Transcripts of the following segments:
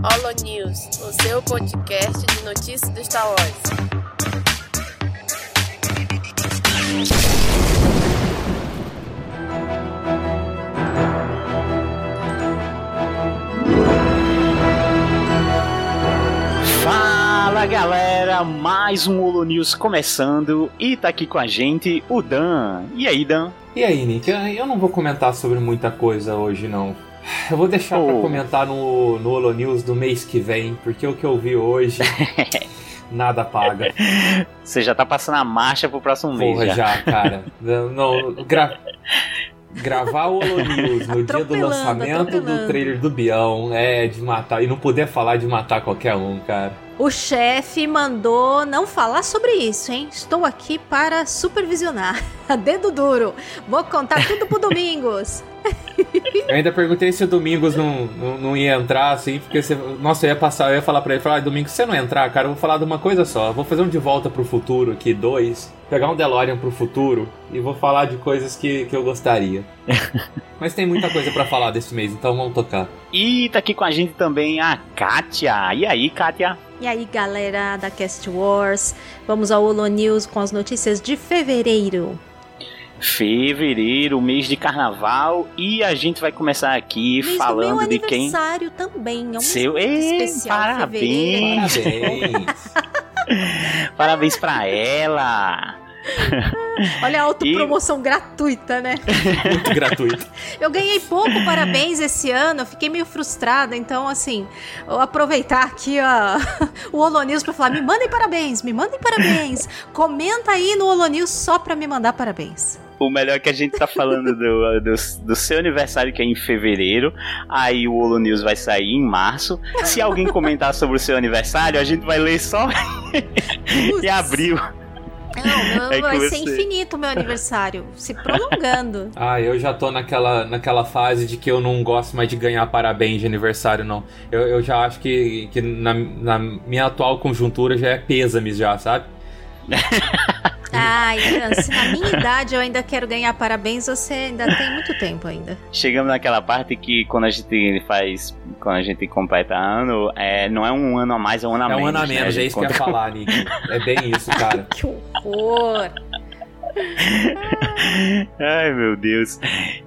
Holo News, o seu podcast de notícias do Star Wars. Fala galera, mais um Holo News começando e tá aqui com a gente o Dan. E aí, Dan? E aí, Nick? Eu não vou comentar sobre muita coisa hoje, não. Eu vou deixar oh. pra comentar no, no Holo News do mês que vem, porque o que eu vi hoje. nada paga. Você já tá passando a marcha pro próximo mês. Porra, já, já cara. Não, gra... Gravar o Holo News no dia do lançamento do trailer do Bião é de matar. E não poder falar de matar qualquer um, cara. O chefe mandou não falar sobre isso, hein? Estou aqui para supervisionar. Dedo duro. Vou contar tudo pro Domingos. Eu ainda perguntei se o Domingos não, não, não, ia entrar, assim, porque você. Nossa, eu ia passar, eu ia falar pra ele, falar, ah, Domingos, se você não entrar, cara, eu vou falar de uma coisa só. Vou fazer um de volta pro futuro aqui, dois. Pegar um DeLorean pro futuro e vou falar de coisas que, que eu gostaria. Mas tem muita coisa para falar desse mês, então vamos tocar. E tá aqui com a gente também a Kátia. E aí, Kátia? E aí, galera da Cast Wars, vamos ao Holo News com as notícias de fevereiro. Fevereiro, mês de carnaval, e a gente vai começar aqui mês falando de quem. aniversário também, é um Seu Ei, especial. Parabéns! Parabéns! parabéns pra ela! Olha a autopromoção e... gratuita, né? Muito gratuita. Eu ganhei pouco parabéns esse ano, fiquei meio frustrada, então assim, vou aproveitar aqui ó, o Holonews pra falar: me mandem parabéns, me mandem parabéns. Comenta aí no Holonews só pra me mandar parabéns. O melhor é que a gente tá falando do, do, do, seu aniversário, que é em fevereiro. Aí o Holo News vai sair em março. Se alguém comentar sobre o seu aniversário, a gente vai ler só em abril. Não, é vai ser infinito o meu aniversário, se prolongando. Ah, eu já tô naquela, naquela fase de que eu não gosto mais de ganhar parabéns de aniversário, não. Eu, eu já acho que, que na, na minha atual conjuntura já é pêsames já, sabe? Ai, se na minha idade eu ainda quero ganhar parabéns, você ainda tem muito tempo ainda. Chegamos naquela parte que quando a gente faz, quando a gente completa ano, é, não é um ano a mais, é um ano a menos. É um ano a né? menos, né? é isso conta... que eu ia falar, Nick. É bem isso, cara. que horror! Ai, meu Deus.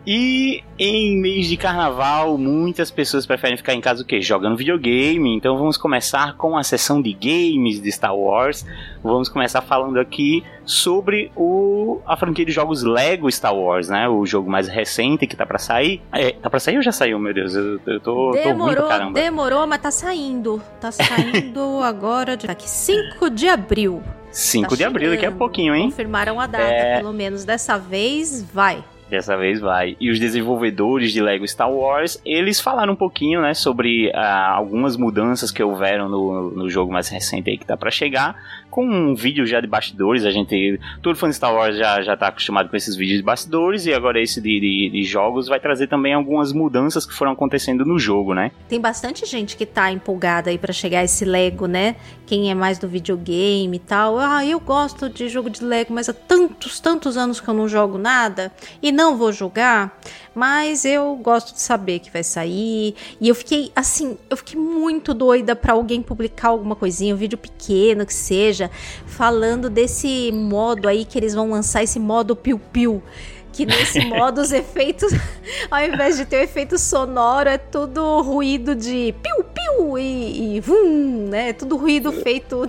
E em mês de carnaval, muitas pessoas preferem ficar em casa o quê? Jogando videogame. Então vamos começar com a sessão de games de Star Wars. Vamos começar falando aqui sobre o a franquia de jogos Lego Star Wars, né? O jogo mais recente que tá para sair. É, tá para sair ou já saiu, meu Deus? Eu, eu tô, demorou, tô caramba. Demorou, mas tá saindo. Tá saindo agora, daqui 5 de abril. 5 tá de abril, daqui a pouquinho, hein? Confirmaram a data, é... pelo menos dessa vez vai. Dessa vez vai. E os desenvolvedores de Lego Star Wars, eles falaram um pouquinho, né, sobre uh, algumas mudanças que houveram no, no jogo mais recente aí que tá para chegar com um vídeo já de bastidores. A gente, todo fã de Star Wars já, já tá acostumado com esses vídeos de bastidores, e agora esse de, de, de, jogos vai trazer também algumas mudanças que foram acontecendo no jogo, né? Tem bastante gente que tá empolgada aí para chegar esse Lego, né? Quem é mais do videogame e tal. Ah, eu gosto de jogo de Lego, mas há tantos, tantos anos que eu não jogo nada e não vou jogar. Mas eu gosto de saber que vai sair. E eu fiquei, assim, eu fiquei muito doida para alguém publicar alguma coisinha, um vídeo pequeno que seja, falando desse modo aí que eles vão lançar, esse modo piu-piu que nesse modo os efeitos, ao invés de ter o efeito sonoro, é tudo ruído de piu-piu e, e vum, né? É tudo ruído feito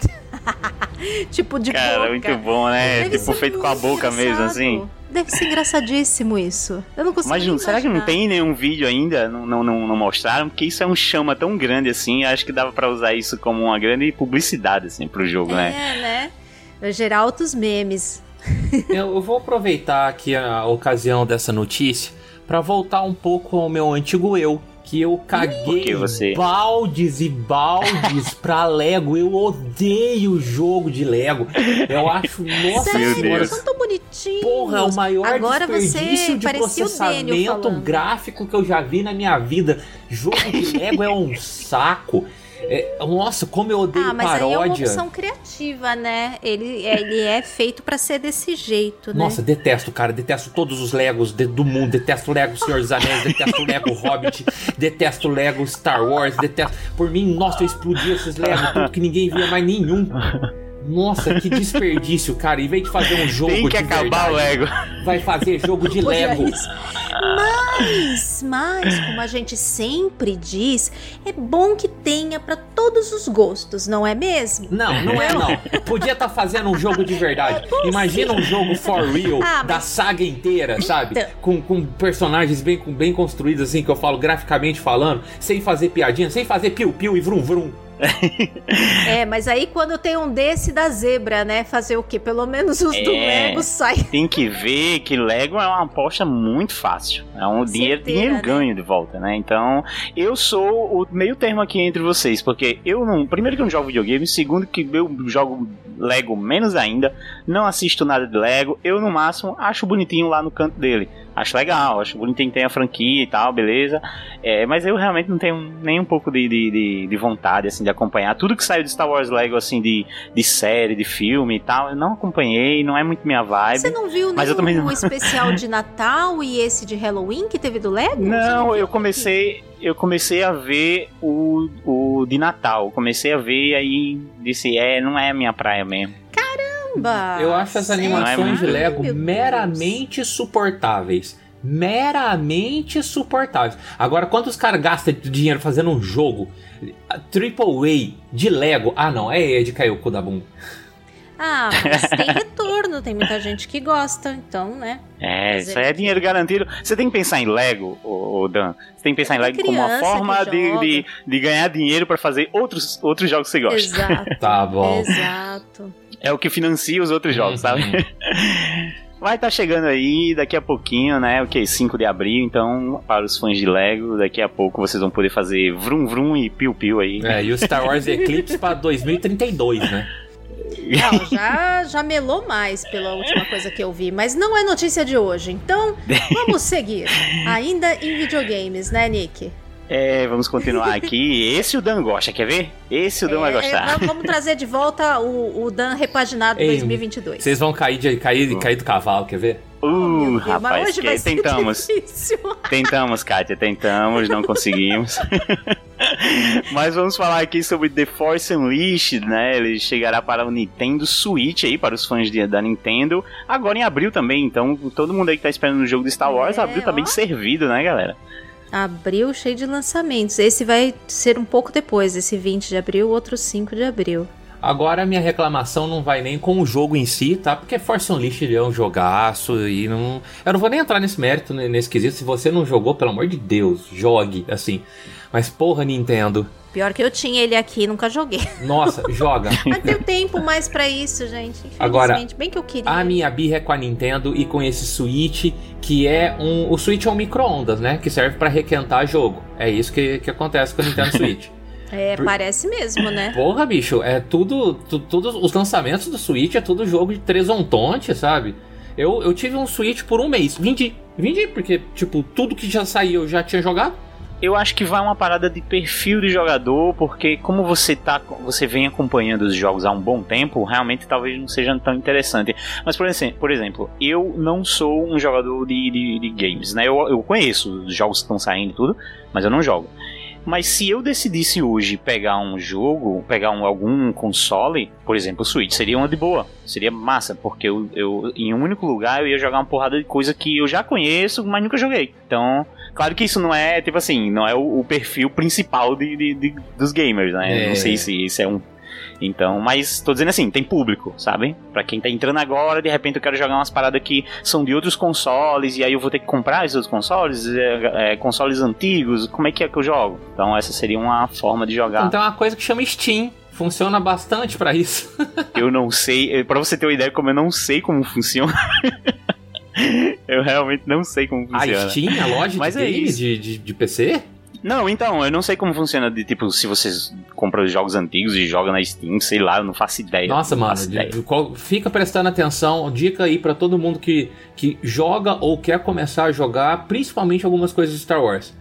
tipo de Cara, boca. muito bom, né? Deve tipo feito com a boca engraçado. mesmo, assim. Deve ser engraçadíssimo isso. Eu não consigo Mas será que não tem nenhum vídeo ainda? Não, não, não, não, mostraram? Porque isso é um chama tão grande assim. Acho que dava para usar isso como uma grande publicidade, assim, pro jogo, é, né? É, né? Vai gerar altos memes. eu vou aproveitar aqui a ocasião dessa notícia para voltar um pouco ao meu antigo eu que eu caguei você... baldes e baldes pra Lego. Eu odeio jogo de Lego. Eu acho, nossa Sério? senhora. São tão bonitinhos. Porra, é o maior Agora desperdício você de o processamento gráfico que eu já vi na minha vida. Jogo de Lego é um saco. É, nossa, como eu odeio Ah, mas aí é uma paródia. opção criativa, né? Ele, ele é feito pra ser desse jeito, né? Nossa, detesto, cara. Detesto todos os Legos de- do mundo. Detesto Lego Senhor dos Anéis. detesto Lego Hobbit. Detesto Lego Star Wars. Detesto. Por mim, nossa, eu explodia esses Legos. Tudo que ninguém via mais nenhum. Nossa, que desperdício, cara. Em vez de fazer um jogo Tem que de acabar o verdade, Lego. vai fazer jogo de Olha Lego. Mas, mas, como a gente sempre diz, é bom que tenha pra todos os gostos, não é mesmo? Não, não é não. Podia estar fazendo um jogo de verdade. Imagina um jogo for real Ah, da mas- saga inteira, sabe? Então. Com, com personagens bem, com- bem construídos, assim, que eu falo graficamente falando, sem fazer piadinha, sem fazer piu-piu e vrum-vrum. É, mas aí quando tem um desse da zebra, né? Fazer o quê? Pelo menos os do É. Lego saem. Tem que ver que Lego é uma aposta muito fácil. É um dinheiro, dinheiro né? ganho de volta, né? Então, eu sou o meio termo aqui entre vocês, porque eu não. Primeiro que eu não jogo videogame, segundo que eu jogo Lego menos ainda, não assisto nada de Lego, eu no máximo acho bonitinho lá no canto dele. Acho legal, acho bonitinho que tem a franquia e tal, beleza. É, mas eu realmente não tenho nem um pouco de, de, de, de vontade, assim, de acompanhar. Tudo que saiu de Star Wars Lego, assim, de, de série, de filme e tal, eu não acompanhei, não é muito minha vibe. Você não viu Mas eu também nenhum não. especial de Natal e esse de Halloween que teve do Lego? Não, viu? eu comecei, eu comecei a ver o, o de Natal. Comecei a ver e aí disse, é, não é a minha praia mesmo. Caramba! Eu acho as animações de Ai, Lego Deus. meramente suportáveis. Meramente suportáveis. Agora, quanto os caras gastam de dinheiro fazendo um jogo Triple A de Lego? Ah, não, é é de cair o cu da bunda. Ah, mas tem retorno, tem muita gente que gosta, então, né? É, Mas isso é- aí é dinheiro garantido. Você tem que pensar em Lego, ô, ô Dan. Você tem que pensar em Lego como uma forma de, de, de ganhar dinheiro pra fazer outros, outros jogos que você gosta. Exato. Tá bom. Exato. É o que financia os outros jogos, Uhum. sabe? Vai estar chegando aí daqui a pouquinho, né? O que? 5 de abril, então, para os fãs de Lego, daqui a pouco vocês vão poder fazer vrum vrum e piu piu aí. É, e o Star Wars Eclipse pra 2032, né? Não, já, já melou mais pela última coisa que eu vi, mas não é notícia de hoje. Então, vamos seguir. Ainda em videogames, né, Nick? É, vamos continuar aqui. Esse o Dan gosta, quer ver? Esse o Dan vai É, gostar. é, vamos trazer de volta o, o Dan repaginado Ei, 2022. Vocês vão cair, de, cair, cair do cavalo, quer ver? Oh, Uh, mas rapaz, hoje que vai ser tentamos. difícil. Tentamos, Kátia, tentamos, não conseguimos. Mas vamos falar aqui sobre The Force Unleashed, né? Ele chegará para o Nintendo Switch aí, para os fãs de- da Nintendo, agora em abril também. Então, todo mundo aí que tá esperando o jogo de Star Wars, É, abril tá bem ó. servido, né, galera? Abril cheio de lançamentos. Esse vai ser um pouco depois, esse 20 de abril, outro 5 de abril. Agora minha reclamação não vai nem com o jogo em si, tá? Porque Force Unleashed é um jogaço e não. Eu não vou nem entrar nesse mérito, nesse quesito. Se você não jogou, pelo amor de Deus, jogue, assim. Mas porra, Nintendo. Pior que eu tinha ele aqui, nunca joguei. Nossa, joga. Mas deu tempo mais pra isso, gente. Infelizmente, Agora, bem que eu queria. A minha birra é com a Nintendo e com esse Switch, que é um. O Switch é um micro-ondas, né? Que serve pra requentar jogo. É isso que, que acontece com o Nintendo Switch. É, Por- parece mesmo, né? Porra, bicho, é tudo, tu- Todos os lançamentos do Switch é tudo jogo de tresontonte, sabe? Eu, eu tive um Switch por um mês. Vendi. Vendi porque, tipo, tudo que já saiu eu já tinha jogado. Eu acho que vai uma parada de perfil de jogador, porque como você tá, você vem acompanhando os jogos há um bom tempo, realmente talvez não seja tão interessante. Mas por exemplo, por exemplo eu não sou um jogador de, de, de games, né? Eu, eu conheço os jogos que estão saindo e tudo, mas eu não jogo. Mas se eu decidisse hoje pegar um jogo, pegar um, algum console, por exemplo, o Switch, seria uma de boa. Seria massa, porque eu, eu em um único lugar eu ia jogar uma porrada de coisa que eu já conheço, mas nunca joguei. Então, claro que isso não é, tipo assim, não é o, o perfil principal de, de- de- dos gamers, né? É. Não sei se isso é um. Então, mas tô dizendo assim, tem público, sabe? Pra quem tá entrando agora, de repente eu quero jogar umas paradas que são de outros consoles, e aí eu vou ter que comprar esses outros consoles, é, é, consoles antigos, como é que é que eu jogo? Então essa seria uma forma de jogar. Então tem uma coisa que chama Steam. Funciona bastante pra isso. Eu não sei, pra você ter uma ideia como eu não sei como funciona. Eu realmente não sei como A funciona. Steam, a loja Mas de é game de, de, de PC? Não, então, eu não sei como funciona de tipo, se vocês compram os jogos antigos e jogam na Steam, sei lá, eu não faço ideia. Nossa, mano, ideia. de qual- fica prestando atenção. Dica aí pra todo mundo que, que joga ou quer começar a jogar, principalmente algumas coisas de Star Wars.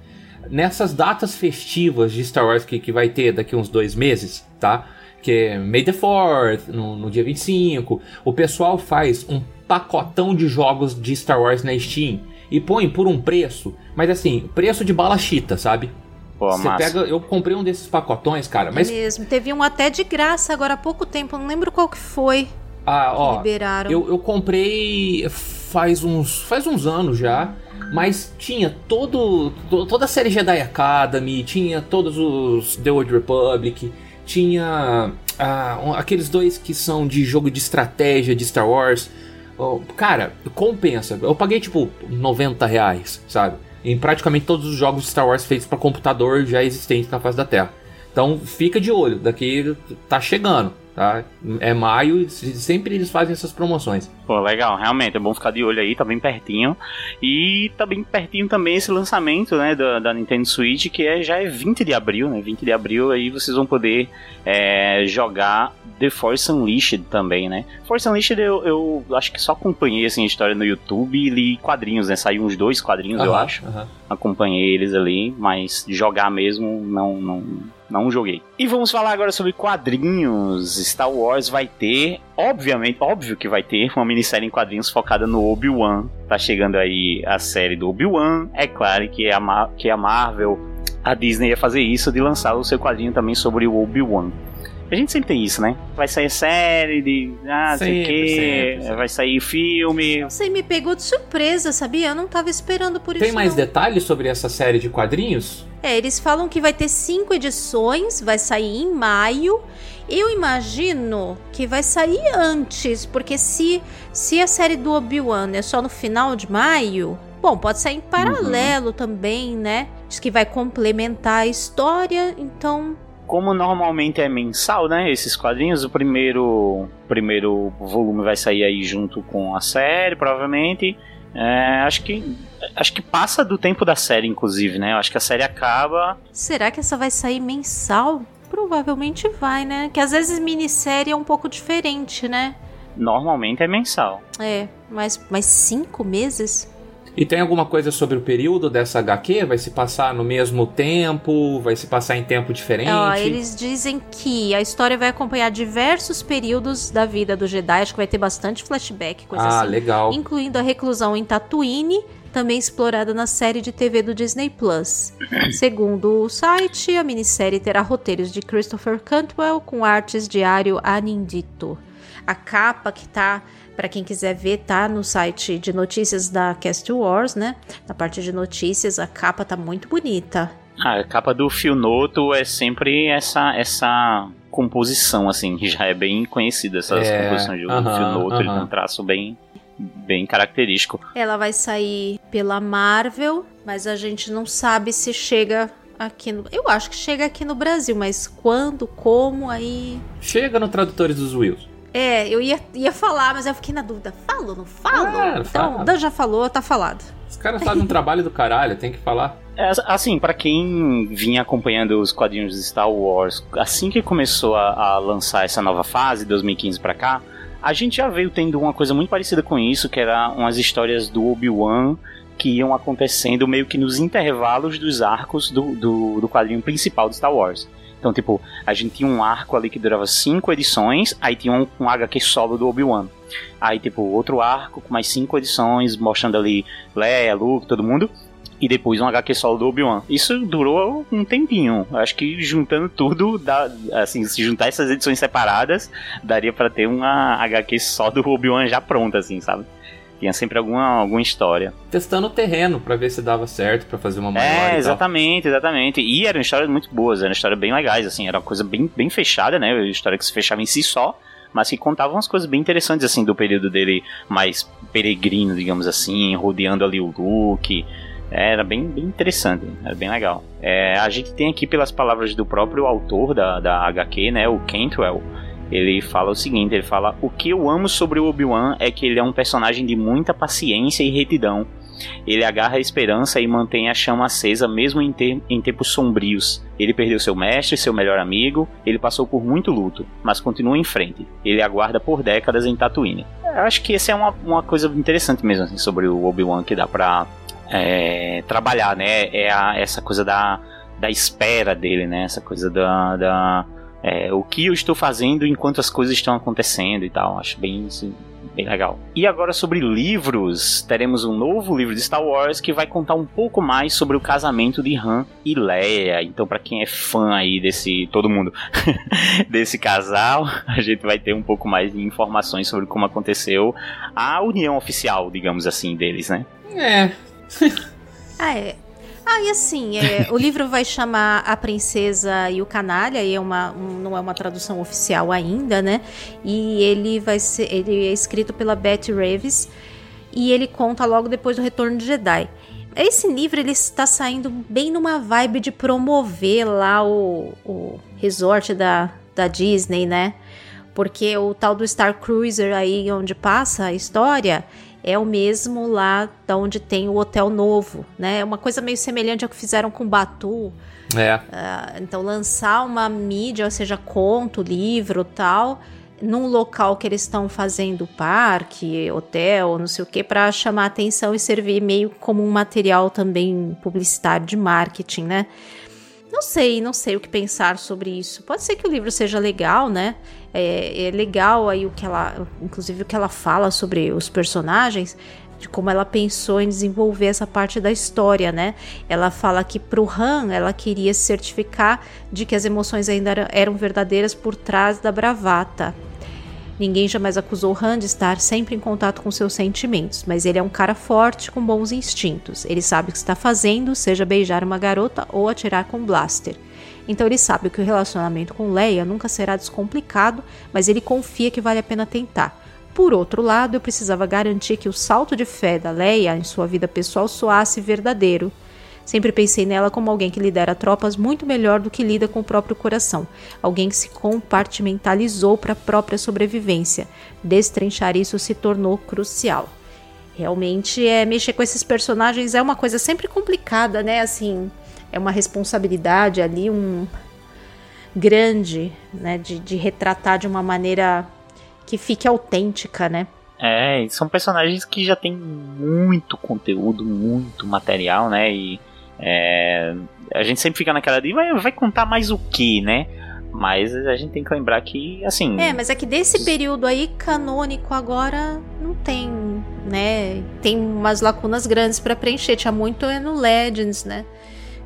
Nessas datas festivas de Star Wars que, que vai ter daqui uns dois meses, tá? Que é May the 4th, no, no dia 25, o pessoal faz um pacotão de jogos de Star Wars na Steam e põe por um preço, mas assim, preço de bala chita, sabe? Pô, Você massa. pega, eu comprei um desses pacotões, cara, mas É mesmo. Teve um até de graça agora há pouco tempo. Não lembro qual que foi ah, que ó, liberaram. Eu, eu comprei faz uns, faz uns anos já, mas tinha todo, to- toda a série Jedi Academy, tinha todos os The Old Republic, tinha ah, aqueles dois que são de jogo de estratégia de Star Wars. Oh, cara, compensa. Eu paguei tipo 90 reais, sabe? Em praticamente todos os jogos de Star Wars feitos para computador já existentes na face da Terra. Então fica de olho, daqui tá chegando, tá? É maio e sempre eles fazem essas promoções. Pô, legal, realmente, é bom ficar de olho aí, tá bem pertinho. E tá bem pertinho também esse lançamento, né, da, da Nintendo Switch, que é, já é 20 de abril, né, 20 de abril aí vocês vão poder é, jogar The Force Unleashed também, né. Force Unleashed eu, eu acho que só acompanhei, assim, a história no YouTube e li quadrinhos, né, saiu uns dois quadrinhos, eu acho. aham. acompanhei eles ali, mas jogar mesmo não, não, não joguei. E vamos falar agora sobre quadrinhos. Star Wars vai ter, obviamente, óbvio que vai ter uma minissérie em quadrinhos focada no Obi-Wan. Tá chegando aí a série do Obi-Wan. É claro que a, que a Marvel, a Disney ia fazer isso de lançar o seu quadrinho também sobre o Obi-Wan. A gente sempre tem isso, né? Vai sair série de. Ah, sei o quê. Vai sair filme. Você me pegou de surpresa, sabia? Eu não tava esperando por Tem isso. mais não. detalhes sobre essa série de quadrinhos? É, eles falam que vai ter cinco edições, vai sair em maio. Eu imagino que vai sair antes, porque se, se a série do Obi-Wan é só no final de maio, bom, pode sair em paralelo também, né? Diz que vai complementar a história, então. Como normalmente é mensal, né? Esses quadrinhos, o primeiro, primeiro volume vai sair aí junto com a série, provavelmente. É, acho que acho que passa do tempo da série, inclusive, né? Eu acho que a série acaba. Será que essa vai sair mensal? Provavelmente vai, né? Que às vezes minissérie é um pouco diferente, né? Normalmente é mensal. É, mas, mas cinco meses? E tem alguma coisa sobre o período dessa HQ? Vai se passar no mesmo tempo? Vai se passar em tempo diferente? Ó, eles dizem que a história vai acompanhar diversos períodos da vida do Jedi. Acho que vai ter bastante flashback, coisa ah, assim. legal. Incluindo a reclusão em Tatooine, também explorada na série de TV do Disney Plus. Segundo o site, a minissérie terá roteiros de Christopher Cantwell com artes de Ario Anindito. A capa que tá, para quem quiser ver, tá no site de notícias da Cast Wars, né? Na parte de notícias, a capa tá muito bonita. Ah, a capa do Fionoto é sempre essa essa composição, assim, que já é bem conhecida, essas É, composições do aham, Fionoto, ele tem um traço bem, bem característico. Ela vai sair pela Marvel, mas a gente não sabe se chega aqui no. Eu acho que chega aqui no Brasil, mas quando, como, aí. Chega no Tradutores dos Wills. É, eu ia, ia falar, mas eu fiquei na dúvida. Falo, não falo? Ah, então, fala. o Dan já falou, tá falado. Os caras fazem um trabalho do caralho, tem que falar. É, assim, pra quem vinha acompanhando os quadrinhos de Star Wars, assim que começou a, a lançar essa nova fase, 2015 pra cá, a gente já veio tendo uma coisa muito parecida com isso, que era umas histórias do Obi-Wan que iam acontecendo meio que nos intervalos dos arcos do, do, do quadrinho principal de Star Wars. Então, tipo, a gente tinha um arco ali que durava cinco edições, aí tinha um, um HQ solo do Obi-Wan. Aí, tipo, outro arco com mais cinco edições, mostrando ali Leia, Luke, todo mundo. E depois um HQ solo do Obi-Wan. Isso durou um tempinho. Acho que juntando tudo, dá, assim, se juntar essas edições separadas, daria pra ter uma HQ só do Obi-Wan já pronta, assim, sabe? Tinha sempre alguma, alguma história. Testando o terreno pra ver se dava certo, pra fazer uma maior e É, exatamente, exatamente. E eram histórias muito boas, eram histórias bem legais, assim, era uma coisa bem, bem fechada, né? Uma história que se fechava em si só, mas que contava umas coisas bem interessantes, assim, do período dele mais peregrino, digamos assim, rodeando ali o Luke. É, Era bem, bem interessante, era bem legal. É, a gente tem aqui, pelas palavras do próprio autor da, da HQ, né, o Cantwell, ele fala o seguinte, ele fala, o que eu amo sobre o Obi-Wan é que ele é um personagem de muita paciência e retidão. Ele agarra a esperança e mantém a chama acesa mesmo em, ter, em tempos sombrios. Ele perdeu seu mestre, seu melhor amigo, ele passou por muito luto, mas continua em frente. Ele aguarda por décadas em Tatooine. Eu acho que essa é uma, uma coisa interessante mesmo assim, sobre o Obi-Wan que dá pra é, trabalhar, né? É a, essa coisa da, da espera dele, né? Essa coisa da, da é, o que eu estou fazendo enquanto as coisas estão acontecendo e tal. Acho bem, assim, bem legal. E agora sobre livros, teremos um novo livro de Star Wars que vai contar um pouco mais sobre o casamento de Han e Leia. Então, para quem é fã aí desse todo mundo desse casal, a gente vai ter um pouco mais de informações sobre como aconteceu a união oficial, digamos assim, deles, né? É. ah, é. Ah, e assim, é, o livro vai chamar A Princesa e o Canalha, e é uma, um, não é uma tradução oficial ainda, né? E ele vai ser. Ele é escrito pela Betty Reeves e ele conta logo depois do Retorno de Jedi. Esse livro ele está saindo bem numa vibe de promover lá o, o resort da, da Disney, né? Porque o tal do Star Cruiser aí onde passa a história é o mesmo lá da onde tem o hotel novo, né? É uma coisa meio semelhante ao que fizeram com Batu. É. Uh, então lançar uma mídia, ou seja, conto, livro, tal, num local que eles estão fazendo parque, hotel, não sei o que, para chamar atenção e servir meio como um material também publicitário de marketing, né? Não sei, não sei o que pensar sobre isso. Pode ser que o livro seja legal, né? É, é, legal aí o que ela, inclusive o que ela fala sobre os personagens, de como ela pensou em desenvolver essa parte da história, né? Ela fala que pro Han ela queria se certificar de que as emoções ainda eram verdadeiras por trás da bravata. Ninguém jamais acusou Han de estar sempre em contato com seus sentimentos, mas ele é um cara forte com bons instintos. Ele sabe o que está fazendo, seja beijar uma garota ou atirar com um blaster. Então ele sabe que o relacionamento com Leia nunca será descomplicado, mas ele confia que vale a pena tentar. Por outro lado, eu precisava garantir que o salto de fé da Leia em sua vida pessoal soasse verdadeiro. Sempre pensei nela como alguém que lidera tropas muito melhor do que lida com o próprio coração, alguém que se compartimentalizou para a própria sobrevivência. Destrinchar isso se tornou crucial. Realmente, é mexer com esses personagens é uma coisa sempre complicada, né? Assim, é uma responsabilidade ali, um grande, né? De, de retratar de uma maneira que fique autêntica, né? É, são personagens que já tem muito conteúdo, muito material, né? E é, a gente sempre fica naquela de vai, vai contar mais o que, né? Mas a gente tem que lembrar que, assim. É, mas é que desse período aí, canônico agora, não tem, né? Tem umas lacunas grandes para preencher. Tinha muito é no Legends, né?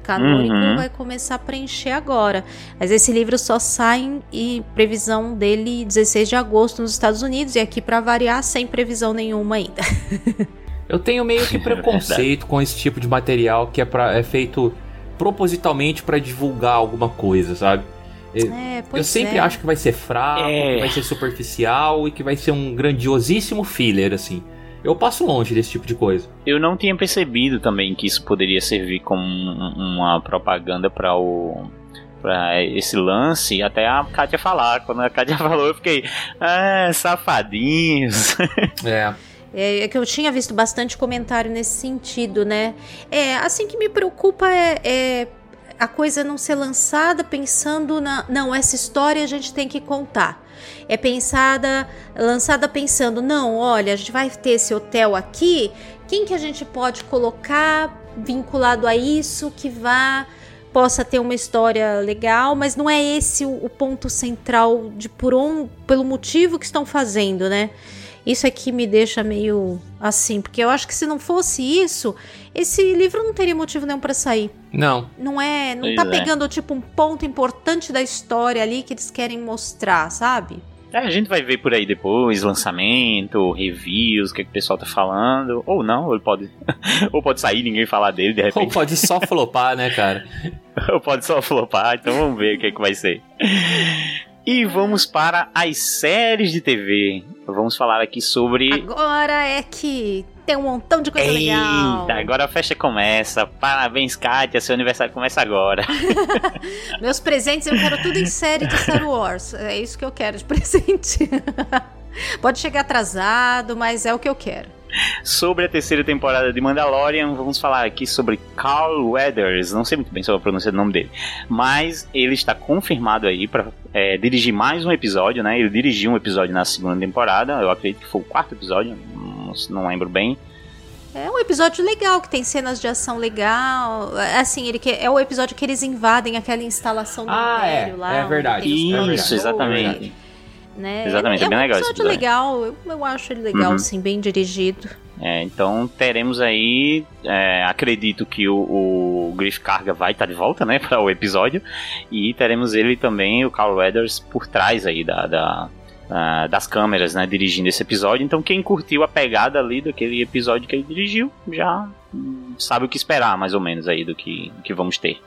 Canônico uhum. vai começar a preencher agora. Mas esse livro só sai em previsão dele 16 de agosto nos Estados Unidos e aqui para variar sem previsão nenhuma ainda. Eu tenho meio que é preconceito com esse tipo de material que é, pra, é feito propositalmente para divulgar alguma coisa, sabe? É, eu sempre é. acho que vai ser fraco, é. que vai ser superficial e que vai ser um grandiosíssimo filler, assim. Eu passo longe desse tipo de coisa. Eu não tinha percebido também que isso poderia servir como uma propaganda para o para esse lance, até a Kátia falar. Quando a Kátia falou, eu fiquei, ah, safadinhos. É. É, é, que eu tinha visto bastante comentário nesse sentido, né? É, assim que me preocupa é, é a coisa não ser lançada pensando na. Não, essa história a gente tem que contar. É pensada, lançada pensando, não, olha, a gente vai ter esse hotel aqui, quem que a gente pode colocar vinculado a isso que vá possa ter uma história legal, mas não é esse o, o ponto central de por um, pelo motivo que estão fazendo, né? Isso é que me deixa meio assim, porque eu acho que se não fosse isso, esse livro não teria motivo nenhum para sair. Não. Não é, não pois tá é. pegando tipo um ponto importante da história ali que eles querem mostrar, sabe? É, a gente vai ver por aí depois, lançamento, reviews, o que, é que o pessoal tá falando. Ou não, ou pode. ou pode sair ninguém falar dele de repente. Ou pode só flopar, né, cara? ou pode só flopar, então vamos ver o que, é que vai ser. E vamos para as séries de TV. Vamos falar aqui sobre. Agora é que tem um montão de coisa Eita, legal. agora a festa começa. Parabéns, Kátia. Seu aniversário começa agora. Meus presentes eu quero tudo em série de Star Wars. É isso que eu quero de presente. Pode chegar atrasado, mas é o que eu quero. Sobre a terceira temporada de Mandalorian. Vamos falar aqui sobre Carl Weathers. Não sei muito bem sobre a pronúncia do nome dele, mas ele está confirmado aí para é, dirigir mais um episódio, né? Ele dirigiu um episódio na segunda temporada. Eu acredito que foi o quarto episódio, não, não lembro bem. É um episódio legal, que tem cenas de ação legal. Assim, ele que, é o episódio que eles invadem aquela instalação do ah, Império é, lá. É verdade. Isso, é exatamente. Né? Exatamente, é, é bem um legal episódio esse legal, eu, eu acho ele legal, Uhum. assim, bem dirigido. É, então teremos aí, é, acredito que o, o Griff Carga vai estar de volta, né, para o episódio e teremos ele também, o Carl Weathers, por trás aí da, da- das câmeras, né, dirigindo esse episódio. Então quem curtiu a pegada ali daquele episódio que ele dirigiu já hum, sabe o que esperar, mais ou menos aí do que, do que vamos ter.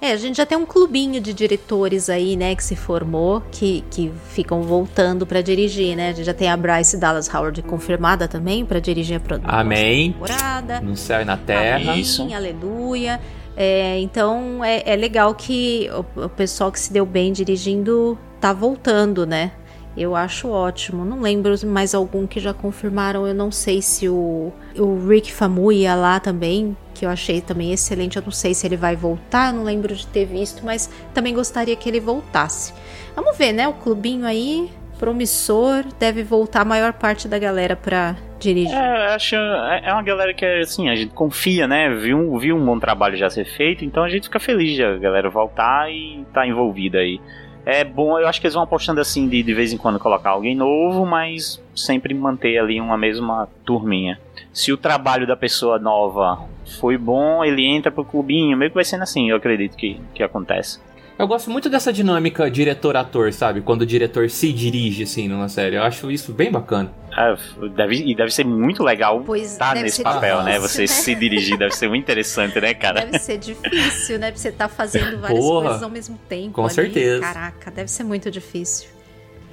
É, a gente já tem um clubinho de diretores aí, né, que se formou, que, que ficam voltando pra dirigir, né? A gente já tem a Bryce Dallas Howard confirmada também pra dirigir a pro- Amém. temporada. No céu e na terra. Amém, Isso. aleluia. É, então é, é legal que o, o pessoal que se deu bem dirigindo tá voltando, né? Eu acho ótimo. Não lembro mais algum que já confirmaram. Eu não sei se o, o Rick Famuyiwa lá também, que eu achei também excelente. Eu não sei se ele vai voltar. Não lembro de ter visto, mas também gostaria que ele voltasse. Vamos ver, né? O clubinho aí, promissor, deve voltar a maior parte da galera pra dirigir. É, acho, é é uma galera que, assim, a gente confia, né? Viu, viu um bom trabalho já ser feito, então a gente fica feliz de a galera voltar e tá envolvida aí. É bom, eu acho que eles vão apostando assim de, de vez em quando colocar alguém novo, mas sempre manter ali uma mesma turminha. Se o trabalho da pessoa nova foi bom, ele entra pro clubinho, meio que vai sendo assim, eu acredito que, que acontece. Eu gosto muito dessa dinâmica diretor-ator, sabe? Quando o diretor se dirige, assim, numa série. Eu acho isso bem bacana. Ah, deve, e deve ser muito legal Pois estar deve nesse papel, né? difícil, Você né? se dirigir deve ser muito interessante, né, cara? Deve ser difícil, né? Pra você estar fazendo várias Porra, coisas ao mesmo tempo. com ali. certeza. Caraca, deve ser muito difícil.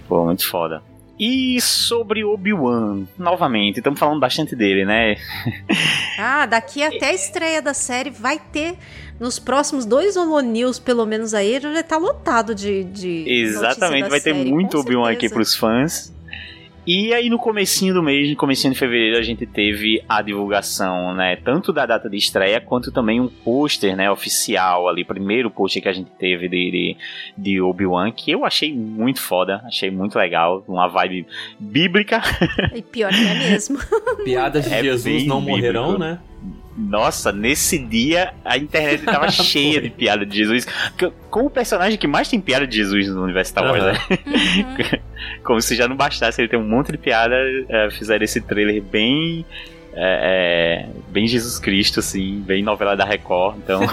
Pô, muito foda. E sobre Obi-Wan, novamente, estamos falando bastante dele, né? Ah, daqui até a estreia da série vai ter. Nos próximos dois Holo News, pelo menos aí, já tá lotado de. de Exatamente, vai ter série, muito Obi-Wan aqui pros fãs. E aí no comecinho do mês, no comecinho de fevereiro, a gente teve a divulgação, né, tanto da data de estreia, quanto também um pôster, né, oficial ali, primeiro pôster que a gente teve de, de, de Obi-Wan, que eu achei muito foda, achei muito legal, uma vibe bíblica. E pior que é mesmo. Piadas de É Jesus não morrerão, bíblico. né? Nossa, nesse dia a internet tava cheia de piada de Jesus. Com o personagem que mais tem piada de Jesus no universo Star Wars, Aham. né? Uhum. Como se já não bastasse ele ter um monte de piada, é, fizeram esse trailer bem. É, é, bem Jesus Cristo, assim, bem novela da Record. Então,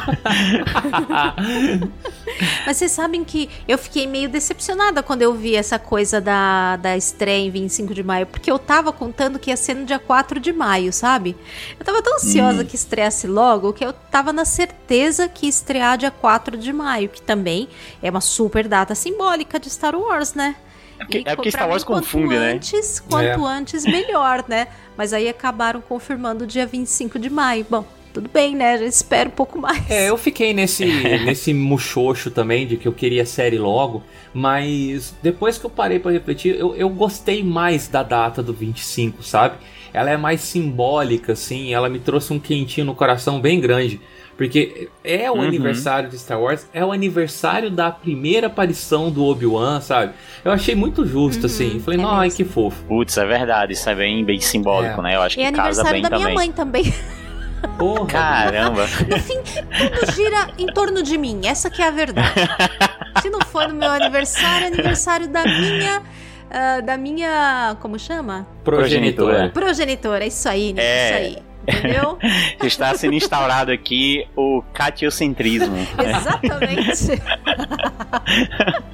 Mas vocês sabem que eu fiquei meio decepcionada quando eu vi essa coisa da, da estreia em 25 de maio, porque eu tava contando que ia ser no dia 4 de maio, sabe? Eu tava tão ansiosa Hum. que estreasse logo que eu tava na certeza que ia estrear dia 4 de maio, que também é uma super data simbólica de Star Wars, né? é porque, E é porque Star Wars mim, quanto confunde, né? antes, Quanto antes, melhor, né? Mas aí acabaram confirmando o dia 25 de maio. Bom, tudo bem, né? Já espero um pouco mais. É, eu fiquei nesse, nesse muxoxo também de que eu queria série logo, mas depois que eu parei pra refletir, eu, eu gostei mais da data do 25, sabe? Ela é mais simbólica, assim, ela me trouxe um quentinho no coração bem grande. Porque é o Uhum. aniversário de Star Wars, é o aniversário da primeira aparição do Obi-Wan, sabe? Eu achei muito justo, Uhum, assim. Falei, é não, ai que fofo. Putz, é verdade, isso é bem, bem simbólico, É. né? Eu acho E é que casa aniversário bem da minha também. mãe também. Porra. Caramba! No fim, tudo gira em torno de mim. Essa que é a verdade. Se não for no meu aniversário, é aniversário da minha. ah, da minha. Como chama? Progenitora. Progenitora. É isso aí, né? É. Isso aí. Entendeu? Está sendo instaurado aqui o catiocentrismo. Exatamente.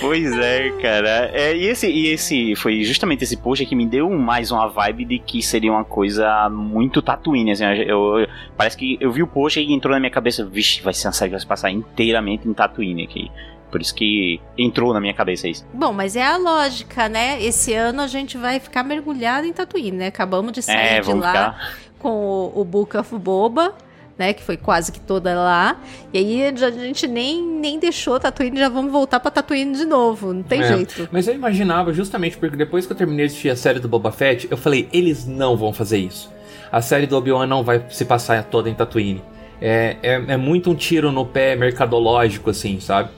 Pois é, cara. É, e, esse, e esse foi justamente esse post que me deu mais uma vibe de que seria uma coisa muito Tatooine. Assim, eu, eu- parece que eu vi o post e entrou na minha cabeça, vixe, vai ser uma série que vai se passar inteiramente em Tatooine aqui. Por isso que entrou na minha cabeça isso. Bom, mas é a lógica, né? Esse ano a gente vai ficar mergulhado em Tatooine, né? Acabamos de sair É, de lá ficar. com o, o Book of Boba. né? Que foi quase que toda lá. E aí a gente nem, nem deixou Tatooine, já vamos voltar pra Tatooine de novo. Não tem É, jeito. Mas eu imaginava justamente porque depois que eu terminei de assistir a série do Boba Fett, eu falei, eles não vão fazer isso. A série do Obi-Wan não vai se passar toda em Tatooine. É, é, é muito um tiro no pé mercadológico, assim, sabe?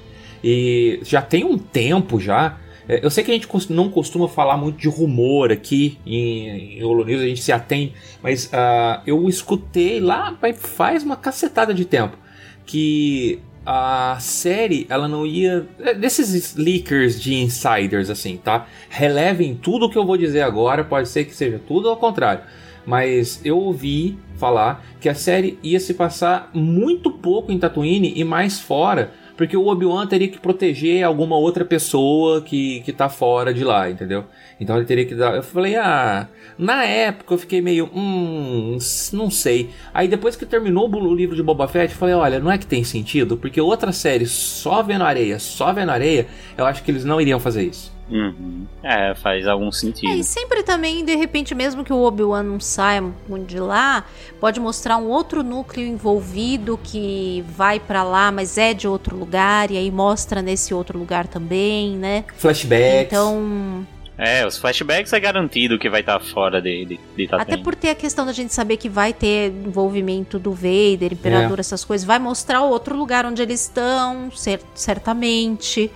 E já tem um tempo já. é, Eu sei que a gente não costuma falar muito de rumor aqui em, em Holo News, a gente se atém, mas ah, eu escutei lá faz uma cacetada de tempo que a série ela não ia é, desses leakers de insiders assim, tá? Relevem tudo o que eu vou dizer agora, pode ser que seja tudo ao contrário, mas eu ouvi falar que a série ia se passar muito pouco em Tatooine e mais fora, porque o Obi-Wan teria que proteger alguma outra pessoa que, que tá fora de lá, entendeu? Então ele teria que dar. Eu falei, ah, na época eu fiquei meio, hum, não sei. Aí depois que terminou o livro de Boba Fett, eu falei, olha, não é que tem sentido, porque outra série só vendo areia, só vendo areia, eu acho que eles não iriam fazer isso. Uhum. É, faz algum É, sentido. e sempre também, de repente, mesmo que o Obi-Wan não saia muito de lá, pode mostrar um outro núcleo envolvido que vai pra lá, mas é de outro lugar, e aí mostra nesse outro lugar também, né? Flashbacks. Então, É, os flashbacks é garantido que vai estar fora de, de, de Tatooine. até por ter a questão da gente saber que vai ter envolvimento do Vader, Imperador, essas coisas, vai mostrar outro lugar onde eles estão, cer- certamente.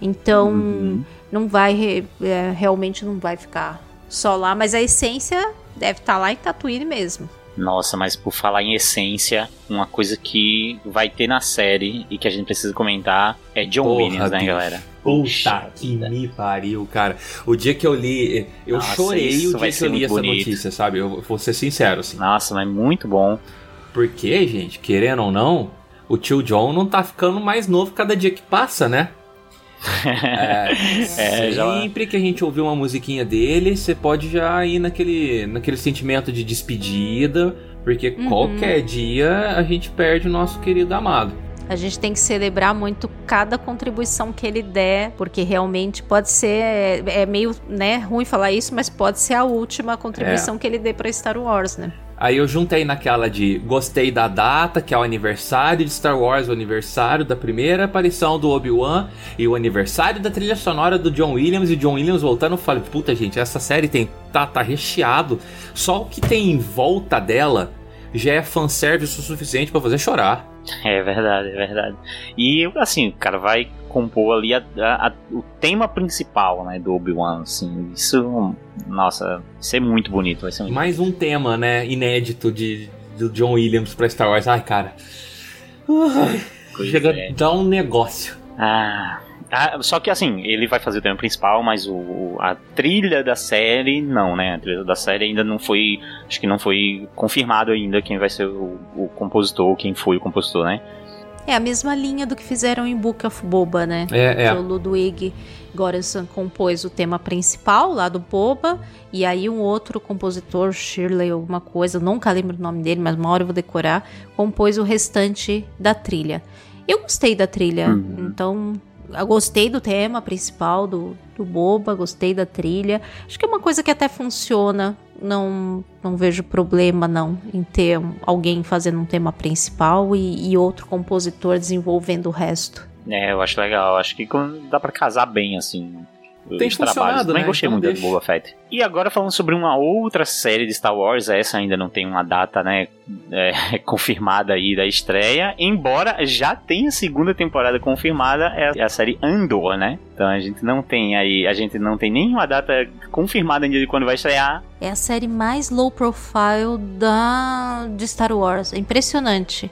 Então, Uhum. não vai, re- é, realmente não vai ficar só lá, mas a essência deve estar lá em Tatooine mesmo. Nossa, mas por falar em essência, uma coisa que vai ter na série e que a gente precisa comentar é John Porra, Williams, né, bicho. galera? Puta que me pariu, cara. O dia que eu li, eu Nossa, chorei o dia que eu li essa bonito. notícia, sabe? Eu vou ser sincero, assim. Nossa, mas muito bom. Porque, gente, querendo ou não, o tio John não tá ficando mais novo cada dia que passa, né? É, É, já- sempre que a gente ouvir uma musiquinha dele, você pode já ir naquele, naquele sentimento de despedida, porque Uhum. qualquer dia a gente perde o nosso querido amado. A gente tem que celebrar muito cada contribuição que ele der, porque realmente pode ser é, é meio né, ruim falar isso, mas pode ser a última contribuição que ele dê para Star Wars, né? Aí eu juntei naquela de gostei da data, que é o aniversário de Star Wars, o aniversário da primeira aparição do Obi-Wan e o aniversário da trilha sonora do John Williams e John Williams voltando, eu falei, puta gente, essa série tem tá, tá recheado, só o que tem em volta dela já é fanservice o suficiente pra fazer chorar. É verdade, é verdade. E assim, o cara vai compor ali a- a- a- o tema principal, né, do Obi-Wan, assim. Isso, nossa, isso é muito bonito, vai ser muito Mais um tema, né, inédito de do John Williams pra Star Wars. Ai, cara. Pois chega é. a dar um negócio. Ah, ah, só que assim, ele vai fazer o tema principal, mas o, a trilha da série, não, né? A trilha da série ainda não foi. Acho que não foi confirmado ainda quem vai ser o, o compositor, quem foi o compositor, né? É a mesma linha do que fizeram em Book of Boba, né? É, é. O Ludwig Göransson compôs o tema principal lá do Boba, e aí um outro compositor, Shirley alguma coisa, eu nunca lembro o nome dele, mas uma hora eu vou decorar, compôs o restante da trilha. Eu gostei da trilha, Uhum. então eu gostei do tema principal do, do Boba, gostei da trilha. Acho que é uma coisa que até funciona. Não, não vejo problema não em ter alguém fazendo um tema principal e, e outro compositor desenvolvendo o resto. É, eu acho legal. Acho que dá pra casar bem, assim. Tem trabalhos. Também né? gostei Então muito deixa. do Boba Fett. E agora falando sobre uma outra série de Star Wars, essa ainda não tem uma data, né, é, confirmada aí da estreia, embora já tenha segunda temporada confirmada, é a série Andor, né? Então a gente não tem aí, a gente não tem nenhuma data confirmada ainda de quando vai estrear. É a série mais low profile da de Star Wars. É impressionante.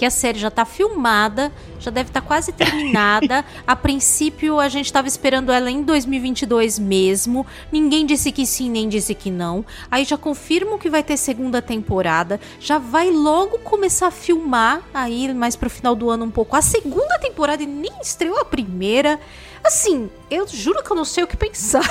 Que a série já tá filmada, já deve estar quase terminada. a princípio a gente tava esperando ela em 2022 mesmo. Ninguém disse que sim, nem disse que não. Aí já confirmam que vai ter segunda temporada. Já vai logo começar a filmar aí mais pro final do ano um pouco a segunda temporada e nem estreou a primeira. Assim, eu juro que eu não sei o que pensar.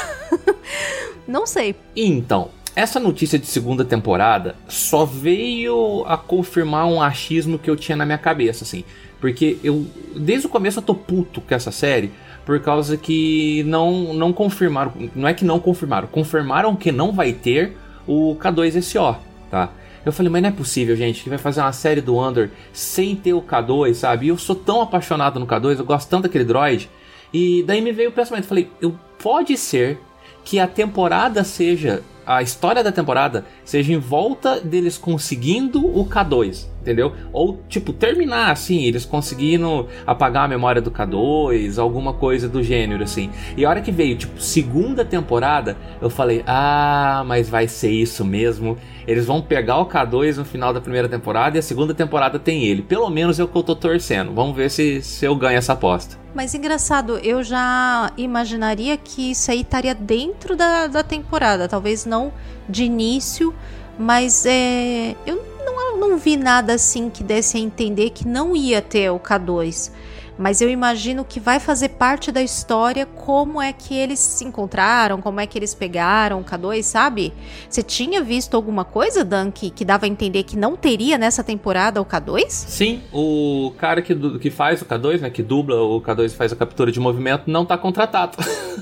não sei. Então, essa notícia de segunda temporada só veio a confirmar um achismo que eu tinha na minha cabeça, assim. Porque eu, desde o começo, eu tô puto com essa série, por causa que não, não confirmaram. Não é que não confirmaram, confirmaram que não vai ter o K2SO, tá? Eu falei, mas não é possível, gente, que vai fazer uma série do Andor sem ter o K2, sabe? E eu sou tão apaixonado no K2, eu gosto tanto daquele droid. E daí me veio o pensamento, falei, eu, pode ser que a temporada seja a história da temporada seja em volta deles conseguindo o K2, entendeu? Ou, tipo, terminar assim, eles conseguindo apagar a memória do K2, alguma coisa do gênero, assim. E a hora que veio, tipo, segunda temporada, eu falei, ah, mas vai ser isso mesmo. Eles vão pegar o K2 no final da primeira temporada e a segunda temporada tem ele. Pelo menos é o que eu tô torcendo. Vamos ver se, se eu ganho essa aposta. Mas engraçado, eu já imaginaria que isso aí estaria dentro da, da temporada. Talvez não de início, mas é, eu não, não vi nada assim que desse a entender que não ia ter o K2 mas eu imagino que vai fazer parte da história como é que eles se encontraram, como é que eles pegaram o K2, sabe? Você tinha visto alguma coisa, Dan, que, que dava a entender que não teria nessa temporada o K2? Sim, o cara que, que faz o K2, né, que dubla o K2 e faz a captura de movimento, não tá contratado.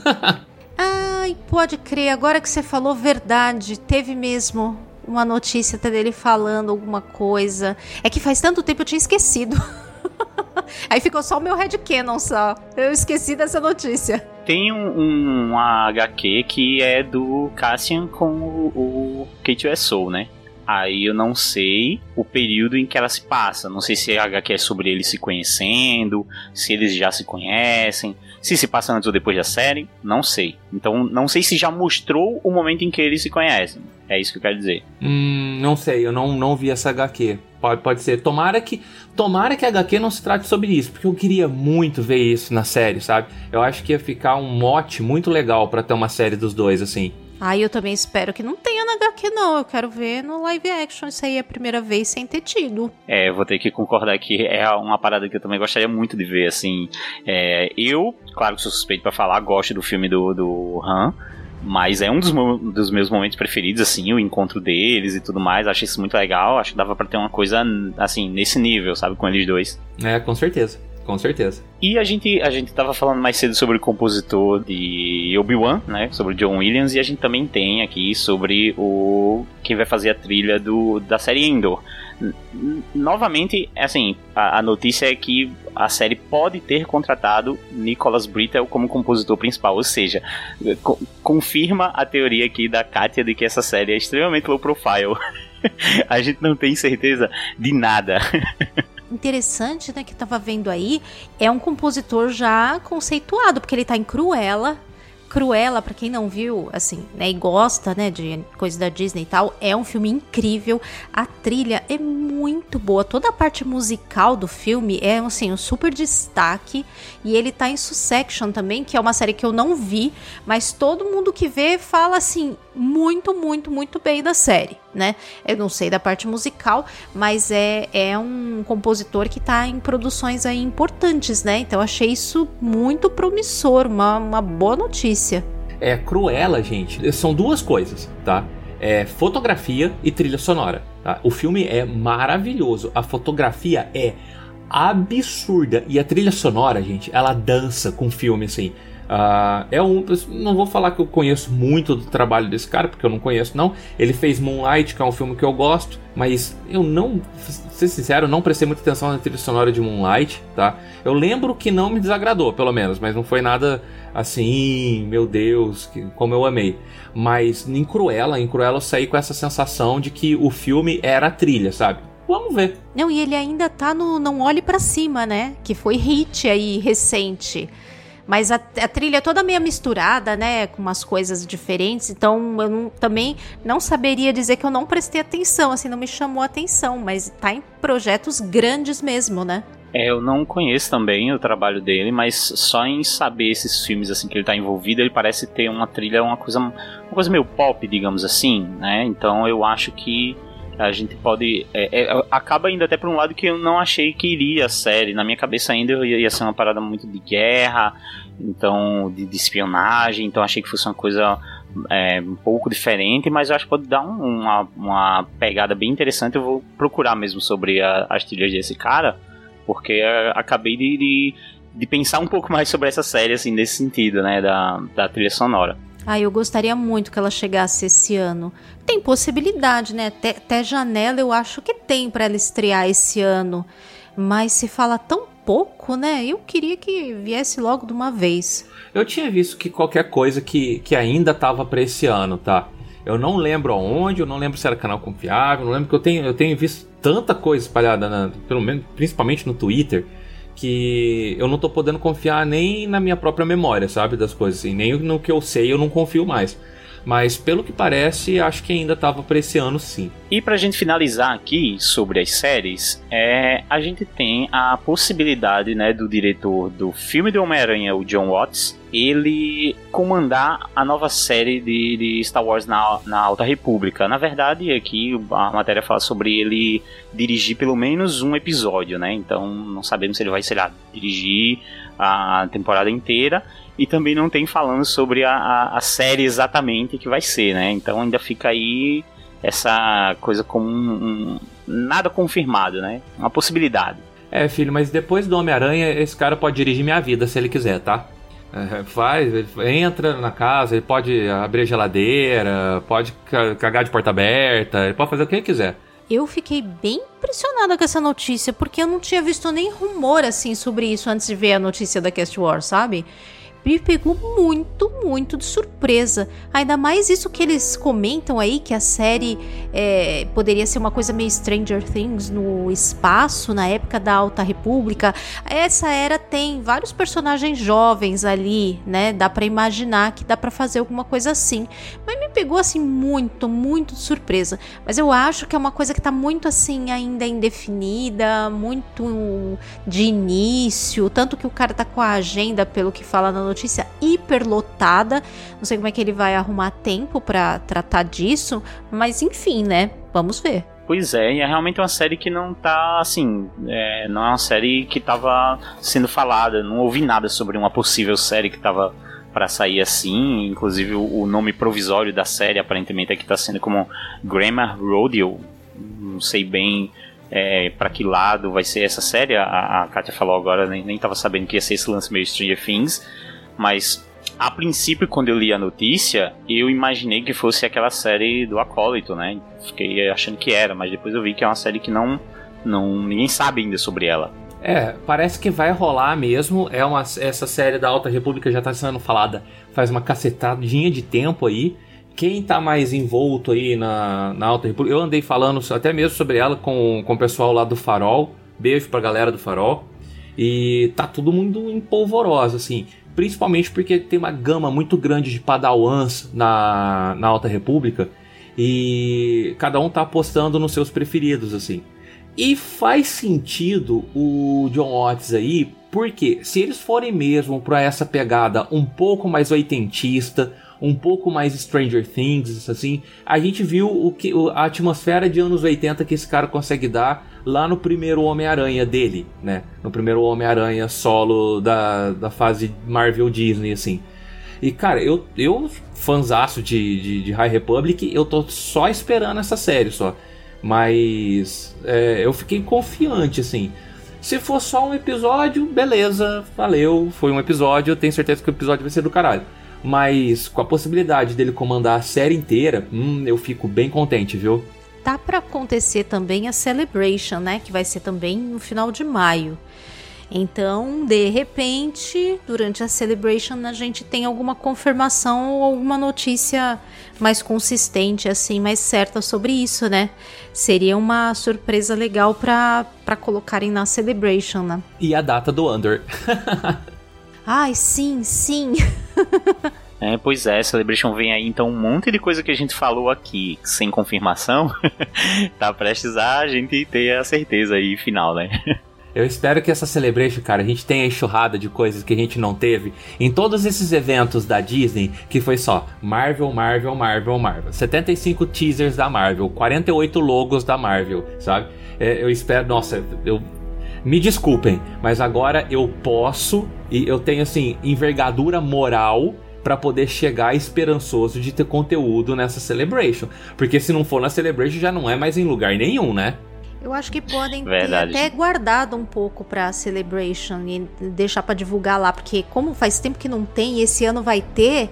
Ai, pode crer, agora que você falou verdade, teve mesmo uma notícia dele falando alguma coisa. É que faz tanto tempo eu tinha esquecido. Aí ficou só o meu headcanon só. Eu esqueci dessa notícia. Tem um, um HQ que é do Cassian com o, o Kate Soul, né? Aí eu não sei o período em que ela se passa. Não sei se a HQ é sobre eles se conhecendo, se eles já se conhecem, se se passa antes ou depois da série, não sei. Então não sei se já mostrou o momento em que eles se conhecem. É isso que eu quero dizer. Hum, não sei, eu não, não vi essa HQ. Pode, pode ser. Tomara que, tomara que a HQ não se trate sobre isso, porque eu queria muito ver isso na série, sabe? Eu acho que ia ficar um mote muito legal para ter uma série dos dois, assim. Ah, eu também espero que não tenha na HQ, não. Eu quero ver no live action isso aí é a primeira vez sem ter tido. É, eu vou ter que concordar que é uma parada que eu também gostaria muito de ver, assim. É, eu, claro que sou suspeito para falar, gosto do filme do, do Han. Mas é um dos, dos, meus momentos preferidos, assim, o encontro deles e tudo mais. Acho isso muito legal. Acho que dava para ter uma coisa, assim, nesse nível, sabe, com eles dois. É, com certeza. Com certeza. E a gente, a gente tava falando mais cedo sobre o compositor de Obi-Wan, né? Sobre John Williams, e a gente também tem aqui sobre o quem vai fazer a trilha do, da série Endor. Novamente, assim, a, a notícia é que a série pode ter contratado Nicholas Brittle como compositor principal, ou seja, co confirma a teoria aqui da Katia de que essa série é extremamente low profile. a gente não tem certeza de nada. interessante, né, que tava vendo aí, é um compositor já conceituado, porque ele tá em Cruella. Cruella, para quem não viu, assim, né, e gosta, né, de coisa da Disney e tal, é um filme incrível. A trilha é muito boa. Toda a parte musical do filme é, assim, um super destaque. E ele tá em Succession também, que é uma série que eu não vi, mas todo mundo que vê fala, assim, muito, muito, muito bem da série, né? Eu não sei da parte musical, mas é, é um compositor que tá em produções aí importantes, né? Então achei isso muito promissor, uma, uma boa notícia. É, Cruella, gente, são duas coisas, tá? É fotografia e trilha sonora. Tá? O filme é maravilhoso, a fotografia é absurda e a trilha sonora, gente, ela dança com o filme assim. Uh, é um. Não vou falar que eu conheço muito do trabalho desse cara, porque eu não conheço, não. Ele fez Moonlight, que é um filme que eu gosto, mas eu não. Ser sincero, não prestei muita atenção na trilha sonora de Moonlight, tá? Eu lembro que não me desagradou, pelo menos, mas não foi nada assim, meu Deus, que, como eu amei. Mas em Cruella, em Cruella eu saí com essa sensação de que o filme era a trilha, sabe? Vamos ver. Não, e ele ainda tá no Não Olhe para Cima, né? Que foi hit aí recente. Mas a, a, trilha é toda meio misturada, né? Com umas coisas diferentes. Então eu não, também não saberia dizer que eu não prestei atenção, assim, não me chamou atenção. Mas tá em projetos grandes mesmo, né? É, eu não conheço também o trabalho dele, mas só em saber esses filmes assim que ele tá envolvido, ele parece ter uma trilha, uma coisa, uma coisa meio pop, digamos assim, né? Então eu acho que a gente pode. É, é, acaba indo até por um lado que eu não achei que iria a série. Na minha cabeça ainda ia, ser uma parada muito de guerra, então de, de espionagem, então achei que fosse uma coisa é, um pouco diferente, mas eu acho que pode dar um, uma, uma pegada bem interessante. Eu vou procurar mesmo sobre a, as trilhas desse cara, porque é, acabei de, de, de, pensar um pouco mais sobre essa série, assim, nesse sentido, né, da, da trilha sonora. Ah, eu gostaria muito que ela chegasse esse ano. Tem possibilidade, né? Até, até janela eu acho que tem para ela estrear esse ano. Mas se fala tão pouco, né? Eu queria que viesse logo de uma vez. Eu tinha visto que qualquer coisa que, que ainda tava para esse ano, tá? Eu não lembro aonde, eu não lembro se era canal confiável, não lembro que eu tenho, eu tenho visto tanta coisa espalhada, na, pelo menos, principalmente no Twitter, que eu não tô podendo confiar nem na minha própria memória, sabe, das coisas assim, nem no que eu sei eu não confio mais. Mas pelo que parece, acho que ainda estava para esse ano sim. E pra gente finalizar aqui sobre as séries, é, a gente tem a possibilidade, né, do diretor do filme do Homem-Aranha, o John Watts, ele comandar a nova série de, de Star Wars na, na Alta República. Na verdade, aqui a matéria fala sobre ele dirigir pelo menos um episódio, né? Então não sabemos se ele vai, sei lá, dirigir a temporada inteira e também não tem falando sobre a, a, a, série exatamente que vai ser, né? Então ainda fica aí essa coisa como um, um, nada confirmado, né? Uma possibilidade. É, filho, mas depois do Homem-Aranha, esse cara pode dirigir minha vida se ele quiser, tá? É, faz, entra na casa, ele pode abrir a geladeira, pode cagar de porta aberta, ele pode fazer o que ele quiser. Eu fiquei bem impressionada com essa notícia, porque eu não tinha visto nem rumor assim sobre isso antes de ver a notícia da Cast War, sabe? Me pegou muito, muito de surpresa. Ainda mais isso que eles comentam aí, que a série é, poderia ser uma coisa meio Stranger Things no espaço, na época da Alta República. Essa era tem vários personagens jovens ali, né? Dá para imaginar que dá para fazer alguma coisa assim. Mas me pegou assim muito, muito de surpresa. Mas eu acho que é uma coisa que tá muito assim ainda indefinida, muito de início, tanto que o cara tá com a agenda, pelo que fala na notícia, notícia hiperlotada. Não sei como é que ele vai arrumar tempo para tratar disso, mas enfim, né? Vamos ver. Pois é, e é realmente uma série que não tá assim. É, não é uma série que tava sendo falada. Não ouvi nada sobre uma possível série que tava para sair assim. Inclusive, o, nome provisório da série aparentemente é que tá sendo como Grammar Rodeo. Não sei bem é, para que lado vai ser essa série. A, a Katia falou agora, nem, nem tava sabendo que ia ser esse lance meio Stranger Things. Mas a princípio, quando eu li a notícia, eu imaginei que fosse aquela série do Acólito, né? Fiquei achando que era, mas depois eu vi que é uma série que não, não ninguém sabe ainda sobre ela. É, parece que vai rolar mesmo. É uma, essa série da Alta República já está sendo falada faz uma cacetadinha de tempo aí. Quem tá mais envolto aí na, na Alta República, eu andei falando até mesmo sobre ela com, com o pessoal lá do Farol. Beijo pra galera do Farol. E tá todo mundo em polvorosa, assim principalmente porque tem uma gama muito grande de padawans na, na Alta República e cada um tá apostando nos seus preferidos, assim. E faz sentido o John Watts aí, porque se eles forem mesmo para essa pegada um pouco mais oitentista, um pouco mais Stranger Things, assim, a gente viu o que a atmosfera de anos 80 que esse cara consegue dar lá no primeiro Homem-Aranha dele, né? No primeiro Homem-Aranha solo da, da fase Marvel Disney, assim. E, cara, eu, eu fanzaço de, de, de High Republic, eu tô só esperando essa série, só. Mas é, eu fiquei confiante, assim. Se for só um episódio, beleza, valeu, foi um episódio, eu tenho certeza que o episódio vai ser do caralho. Mas com a possibilidade dele comandar a série inteira, hum, eu fico bem contente, viu? tá para acontecer também a Celebration, né? Que vai ser também no final de maio. Então, de repente, durante a Celebration, a gente tem alguma confirmação ou alguma notícia mais consistente, assim, mais certa sobre isso, né? Seria uma surpresa legal para colocarem na Celebration, né? E a data do Under. Ai, sim, sim. É, pois é, Celebration vem aí, então um monte de coisa que a gente falou aqui sem confirmação, tá prestes a gente ter a certeza aí final, né? Eu espero que essa Celebration, cara, a gente tenha enxurrada de coisas que a gente não teve em todos esses eventos da Disney, que foi só Marvel, Marvel, Marvel, Marvel. 75 teasers da Marvel, 48 logos da Marvel, sabe? É, eu espero, nossa, eu me desculpem, mas agora eu posso e eu tenho assim envergadura moral para poder chegar esperançoso de ter conteúdo nessa Celebration. Porque se não for na Celebration já não é mais em lugar nenhum, né? Eu acho que podem Verdade. ter até guardado um pouco pra Celebration e deixar para divulgar lá, porque como faz tempo que não tem, esse ano vai ter,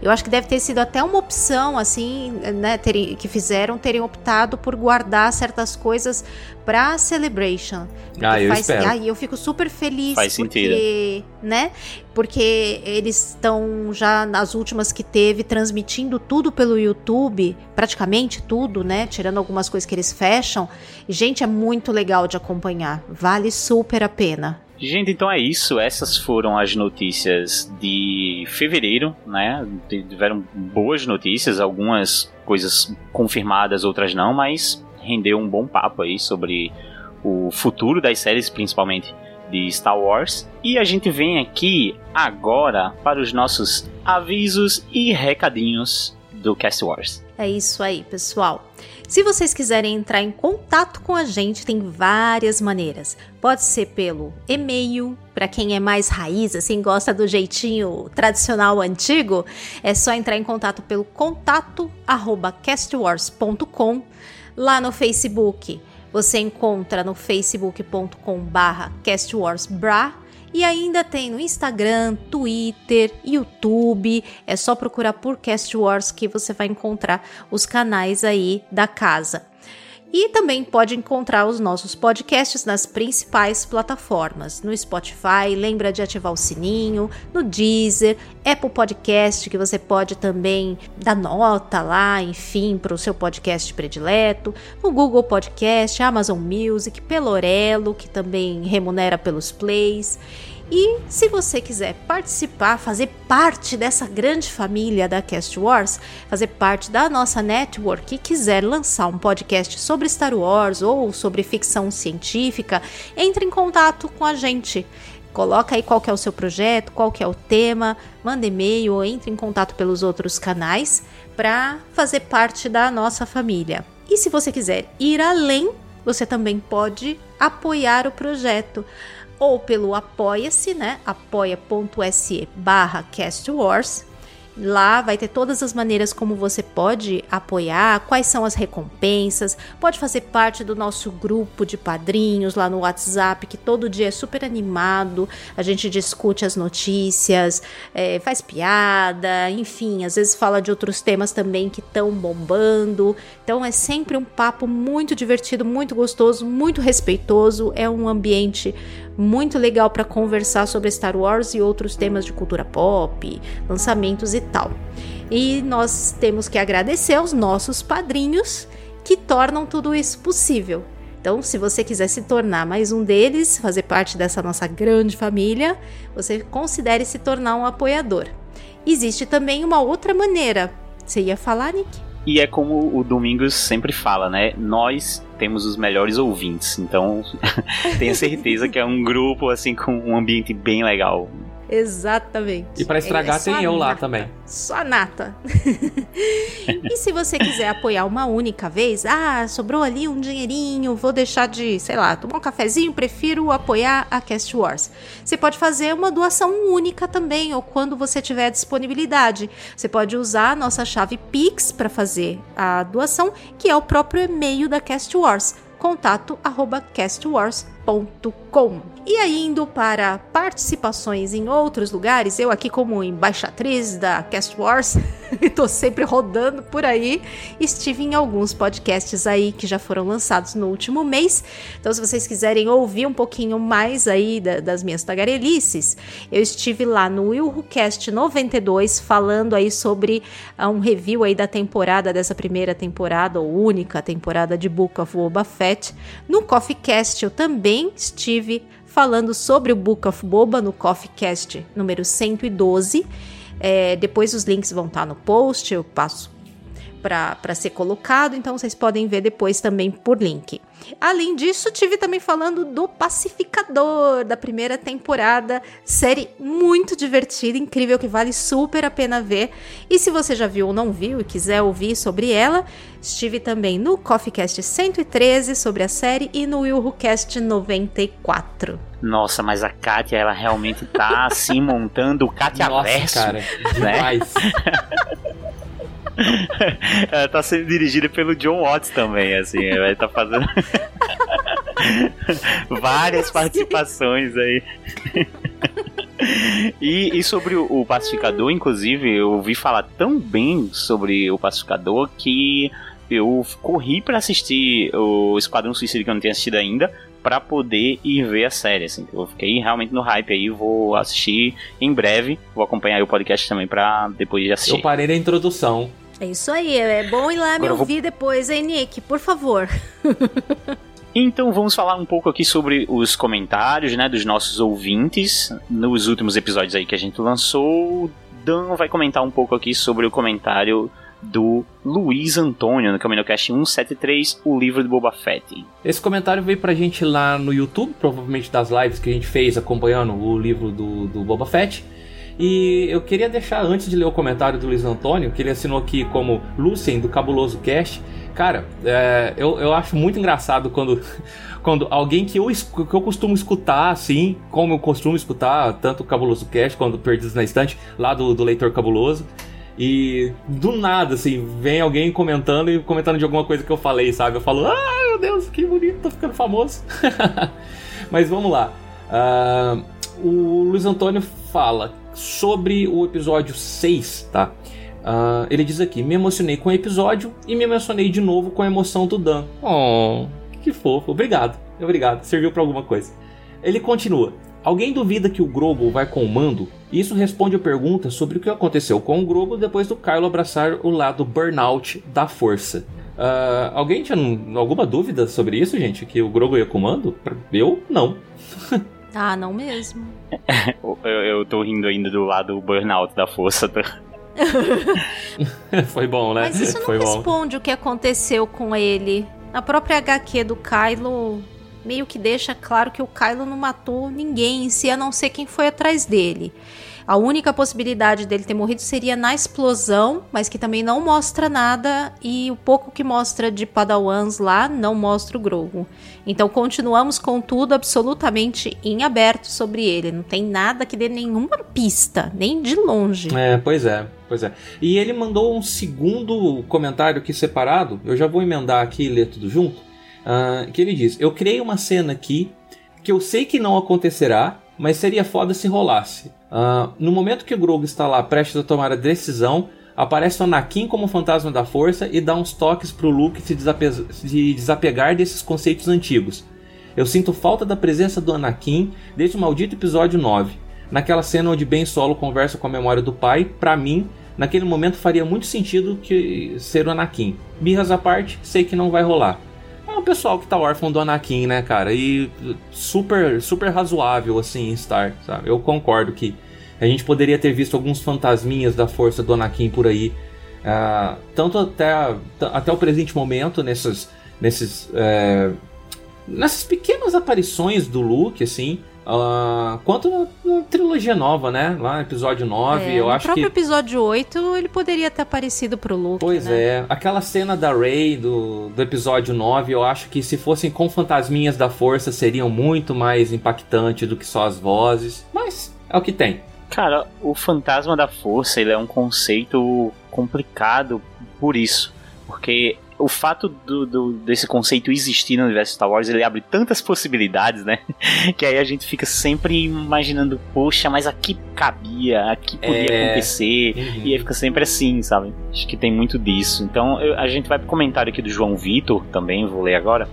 Eu acho que deve ter sido até uma opção, assim, né, terem, que fizeram terem optado por guardar certas coisas pra Celebration. Ah, eu faz, espero. Aí eu fico super feliz Faz porque, né? Porque eles estão já nas últimas que teve transmitindo tudo pelo YouTube, praticamente tudo, né? Tirando algumas coisas que eles fecham. E, gente, é muito legal de acompanhar. Vale super a pena. Gente, então é isso. Essas foram as notícias de fevereiro, né? Tiveram boas notícias, algumas coisas confirmadas, outras não, mas rendeu um bom papo aí sobre o futuro das séries, principalmente de Star Wars. E a gente vem aqui agora para os nossos avisos e recadinhos do Cast Wars. É isso aí, pessoal. Se vocês quiserem entrar em contato com a gente, tem várias maneiras. Pode ser pelo e-mail, para quem é mais raiz, assim, gosta do jeitinho tradicional antigo, é só entrar em contato pelo contato arroba castwars.com. Lá no Facebook, você encontra no facebook.com barra castwarsbra e ainda tem no Instagram, Twitter, YouTube. É só procurar por Cast Wars que você vai encontrar os canais aí da casa. E também pode encontrar os nossos podcasts nas principais plataformas. No Spotify, lembra de ativar o sininho, no Deezer, Apple Podcast, que você pode também dar nota lá, enfim, para o seu podcast predileto, no Google Podcast, Amazon Music, Pelorelo, que também remunera pelos plays. E se você quiser participar, fazer parte dessa grande família da Cast Wars, fazer parte da nossa network e quiser lançar um podcast sobre Star Wars ou sobre ficção científica, entre em contato com a gente. Coloca aí qual é o seu projeto, qual é o tema, manda e-mail ou entre em contato pelos outros canais para fazer parte da nossa família. E se você quiser ir além, você também pode apoiar o projeto ou pelo Apoia-se, né? apoia.se barra castwars. Lá vai ter todas as maneiras como você pode apoiar, quais são as recompensas, pode fazer parte do nosso grupo de padrinhos lá no WhatsApp, que todo dia é super animado, a gente discute as notícias, é, faz piada, enfim, às vezes fala de outros temas também que estão bombando. Então é sempre um papo muito divertido, muito gostoso, muito respeitoso, é um ambiente muito legal para conversar sobre Star Wars e outros temas de cultura pop, lançamentos e tal. E nós temos que agradecer aos nossos padrinhos que tornam tudo isso possível. Então, se você quiser se tornar mais um deles, fazer parte dessa nossa grande família, você considere se tornar um apoiador. Existe também uma outra maneira. Você ia falar, Nick? E é como o Domingos sempre fala, né? Nós temos os melhores ouvintes. Então, tenho certeza que é um grupo assim com um ambiente bem legal. Exatamente. E para estragar É tem eu lá nata. também. Só nata. e se você quiser apoiar uma única vez, ah, sobrou ali um dinheirinho, vou deixar de, sei lá, tomar um cafezinho, prefiro apoiar a Cast Wars. Você pode fazer uma doação única também, ou quando você tiver disponibilidade. Você pode usar a nossa chave Pix para fazer a doação, que é o próprio e-mail da Cast Wars contato E indo para participações em outros lugares, eu aqui como embaixatriz da Cast Wars, estou sempre rodando por aí, estive em alguns podcasts aí que já foram lançados no último mês. Então, se vocês quiserem ouvir um pouquinho mais aí da- das minhas tagarelices, eu estive lá no WilhoCast 92 falando aí sobre ah, um review aí da temporada, dessa primeira temporada, ou única temporada de Book of Boba Fett. No CoffeeCast eu também estive falando sobre o Book of Boba no CoffeeCast número 112. É, depois os links vão estar no post, eu passo para ser colocado, então vocês podem ver depois também por link. Além disso, tive também falando do Pacificador da primeira temporada, série muito divertida, incrível que vale super a pena ver. E se você já viu ou não viu e quiser ouvir sobre ela, estive também no CoffeeCast 113 sobre a série e no WilhoCast 94. Nossa, mas a Kátia, ela realmente tá assim montando o Kátia Nossa, Verso. cara, demais. Ela tá sendo dirigida pelo John Watts também, assim. Ele tá fazendo várias participações aí. e, e, sobre o, o, Pacificador, inclusive, eu ouvi falar tão bem sobre o Pacificador que eu corri para assistir o Esquadrão Suicida que eu não tinha assistido ainda, para poder ir ver a série, assim. Eu fiquei realmente no hype aí, vou assistir em breve, vou acompanhar o podcast também para depois de assistir. Eu parei na introdução. É isso aí, é bom ir lá Agora me ouvir vou... depois, hein, Nick? Por favor. Então vamos falar um pouco aqui sobre os comentários, né, dos nossos ouvintes. Nos últimos episódios aí que a gente lançou, Dan vai comentar um pouco aqui sobre o comentário do Luiz Antônio no CaminoCast 173, o livro do Boba Fett. Esse comentário veio pra gente lá no YouTube, provavelmente das lives que a gente fez acompanhando o livro do, do Boba Fett. E eu queria deixar, antes de ler o comentário do Luiz Antônio, que ele assinou aqui como Lucien, do Cabuloso Cast, Cara, é, eu, eu acho muito engraçado quando, quando alguém que eu, que eu costumo escutar, assim, como eu costumo escutar, tanto o Cabuloso Cast quanto Perdidos na Estante, lá do, do Leitor Cabuloso, e do nada, assim, vem alguém comentando e comentando de alguma coisa que eu falei, sabe? Eu falo, ah, meu Deus, que bonito, tô ficando famoso. Mas vamos lá. Uh, o Luiz Antônio fala sobre o episódio 6, tá? Uh, ele diz aqui: Me emocionei com o episódio e me emocionei de novo com a emoção do Dan. Oh, que fofo. Obrigado, obrigado. Serviu para alguma coisa. Ele continua: Alguém duvida que o Grogu vai com o mando? Isso responde a pergunta sobre o que aconteceu com o Grogu depois do Kylo abraçar o lado burnout da força. Uh, alguém tinha alguma dúvida sobre isso, gente? Que o Grogu ia com o mando? Eu não. ah, não mesmo. eu, eu tô rindo ainda do lado burnout da força. Tá? Foi bom, né? Mas isso não Foi responde bom. o que aconteceu com ele. Na própria HQ do Kylo, meio que deixa claro que o Kylo não matou ninguém em si, a não ser quem foi atrás dele. A única possibilidade dele ter morrido seria na explosão, mas que também não mostra nada e o pouco que mostra de Padawans lá não mostra o Grogu. Então continuamos com tudo absolutamente em aberto sobre ele. Não tem nada que dê nenhuma pista, nem de longe. É, pois é. Pois é. E ele mandou um segundo comentário aqui separado. Eu já vou emendar aqui e ler tudo junto. Uh, que ele diz: Eu criei uma cena aqui que eu sei que não acontecerá, mas seria foda se rolasse. Uh, no momento que o Grogu está lá prestes a tomar a decisão, aparece o Anakin como fantasma da força e dá uns toques pro Luke se, desape se desapegar desses conceitos antigos. Eu sinto falta da presença do Anakin desde o maldito episódio 9. Naquela cena onde Ben Solo conversa com a memória do pai, para mim, naquele momento faria muito sentido que ser o Anakin. Birras à parte, sei que não vai rolar o pessoal que tá órfão do Anakin, né, cara? E super, super razoável, assim, Star, sabe? Eu concordo que a gente poderia ter visto alguns fantasminhas da força do Anakin por aí. Uh, tanto até, até o presente momento, nessas, nesses, é, nessas pequenas aparições do Luke, assim, Uh, quanto na, na, trilogia nova, né? Lá no episódio 9, é, eu acho que... No próprio episódio 8, ele poderia ter aparecido pro Luke, Pois né? é. Aquela cena da Rey do, do episódio 9, eu acho que se fossem com fantasminhas da força, seriam muito mais impactantes do que só as vozes. Mas é o que tem. Cara, o fantasma da força, ele é um conceito complicado por isso. Porque o fato do, do, desse conceito existir no universo Star Wars, ele abre tantas possibilidades, né? que aí a gente fica sempre imaginando, poxa, mas aqui cabia, aqui podia é... acontecer, uhum. e aí fica sempre assim, sabe? Acho que tem muito disso. Então eu, a gente vai pro comentário aqui do João Vitor, também, vou ler agora.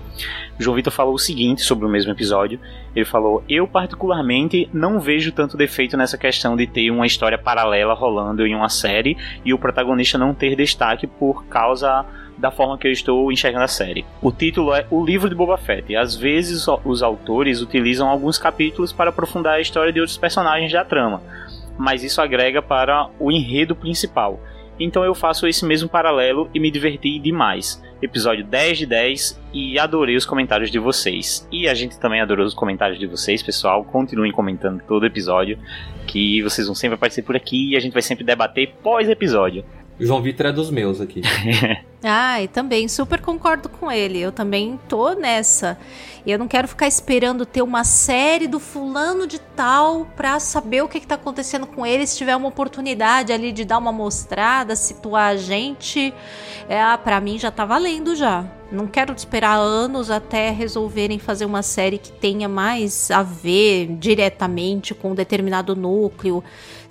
O João Vitor falou o seguinte sobre o mesmo episódio. Ele falou: Eu, particularmente, não vejo tanto defeito nessa questão de ter uma história paralela rolando em uma série e o protagonista não ter destaque por causa da forma que eu estou enxergando a série. O título é O Livro de Boba Fett. Às vezes, os autores utilizam alguns capítulos para aprofundar a história de outros personagens da trama, mas isso agrega para o enredo principal. Então eu faço esse mesmo paralelo e me diverti demais. Episódio 10 de 10 e adorei os comentários de vocês. E a gente também adorou os comentários de vocês, pessoal. Continuem comentando todo episódio, que vocês vão sempre aparecer por aqui e a gente vai sempre debater pós-episódio. O João Vitor é dos meus aqui. Ah, e também super concordo com ele. Eu também tô nessa. Eu não quero ficar esperando ter uma série do fulano de tal pra saber o que, que tá acontecendo com ele. Se tiver uma oportunidade ali de dar uma mostrada, situar a gente, é, ah, pra mim já tá valendo já. Não quero esperar anos até resolverem fazer uma série que tenha mais a ver diretamente com um determinado núcleo.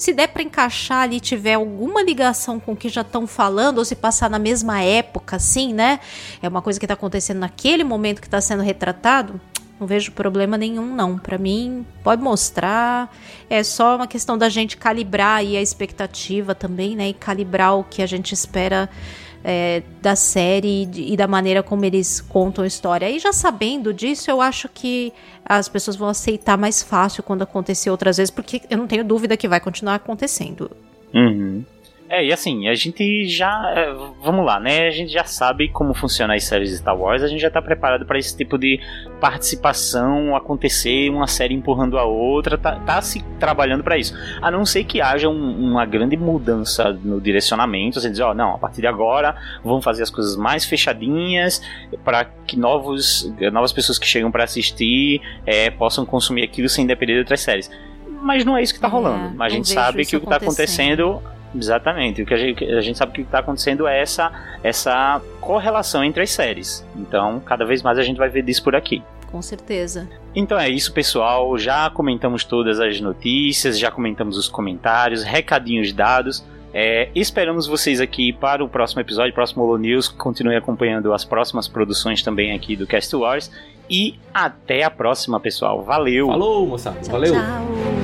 Se der para encaixar ali, tiver alguma ligação com o que já estão falando, ou se passar na mesma época, assim, né? É uma coisa que tá acontecendo naquele momento que tá sendo retratado. Não vejo problema nenhum, não. Para mim, pode mostrar. É só uma questão da gente calibrar aí a expectativa também, né? E calibrar o que a gente espera é, da série e da maneira como eles contam a história. E já sabendo disso, eu acho que as pessoas vão aceitar mais fácil quando acontecer outras vezes, porque eu não tenho dúvida que vai continuar acontecendo. Uhum. É, e assim, a gente já. É, vamos lá, né? A gente já sabe como funciona as séries de Star Wars, a gente já tá preparado para esse tipo de participação acontecer, uma série empurrando a outra, tá, tá se trabalhando para isso. A não ser que haja um, uma grande mudança no direcionamento, você dizer, ó, oh, não, a partir de agora vamos fazer as coisas mais fechadinhas para que novos, novas pessoas que chegam para assistir é, possam consumir aquilo sem depender de outras séries mas não é isso que tá rolando. É, a gente sabe que o que tá acontecendo Exatamente. O que a gente, a gente sabe que está acontecendo é essa, essa correlação entre as séries. Então, cada vez mais a gente vai ver disso por aqui. Com certeza. Então é isso, pessoal. Já comentamos todas as notícias, já comentamos os comentários, recadinhos dados. É, esperamos vocês aqui para o próximo episódio, próximo Holo News. Continue acompanhando as próximas produções também aqui do Cast Wars. E até a próxima, pessoal. Valeu! Falou, moçada. Valeu! Tchau.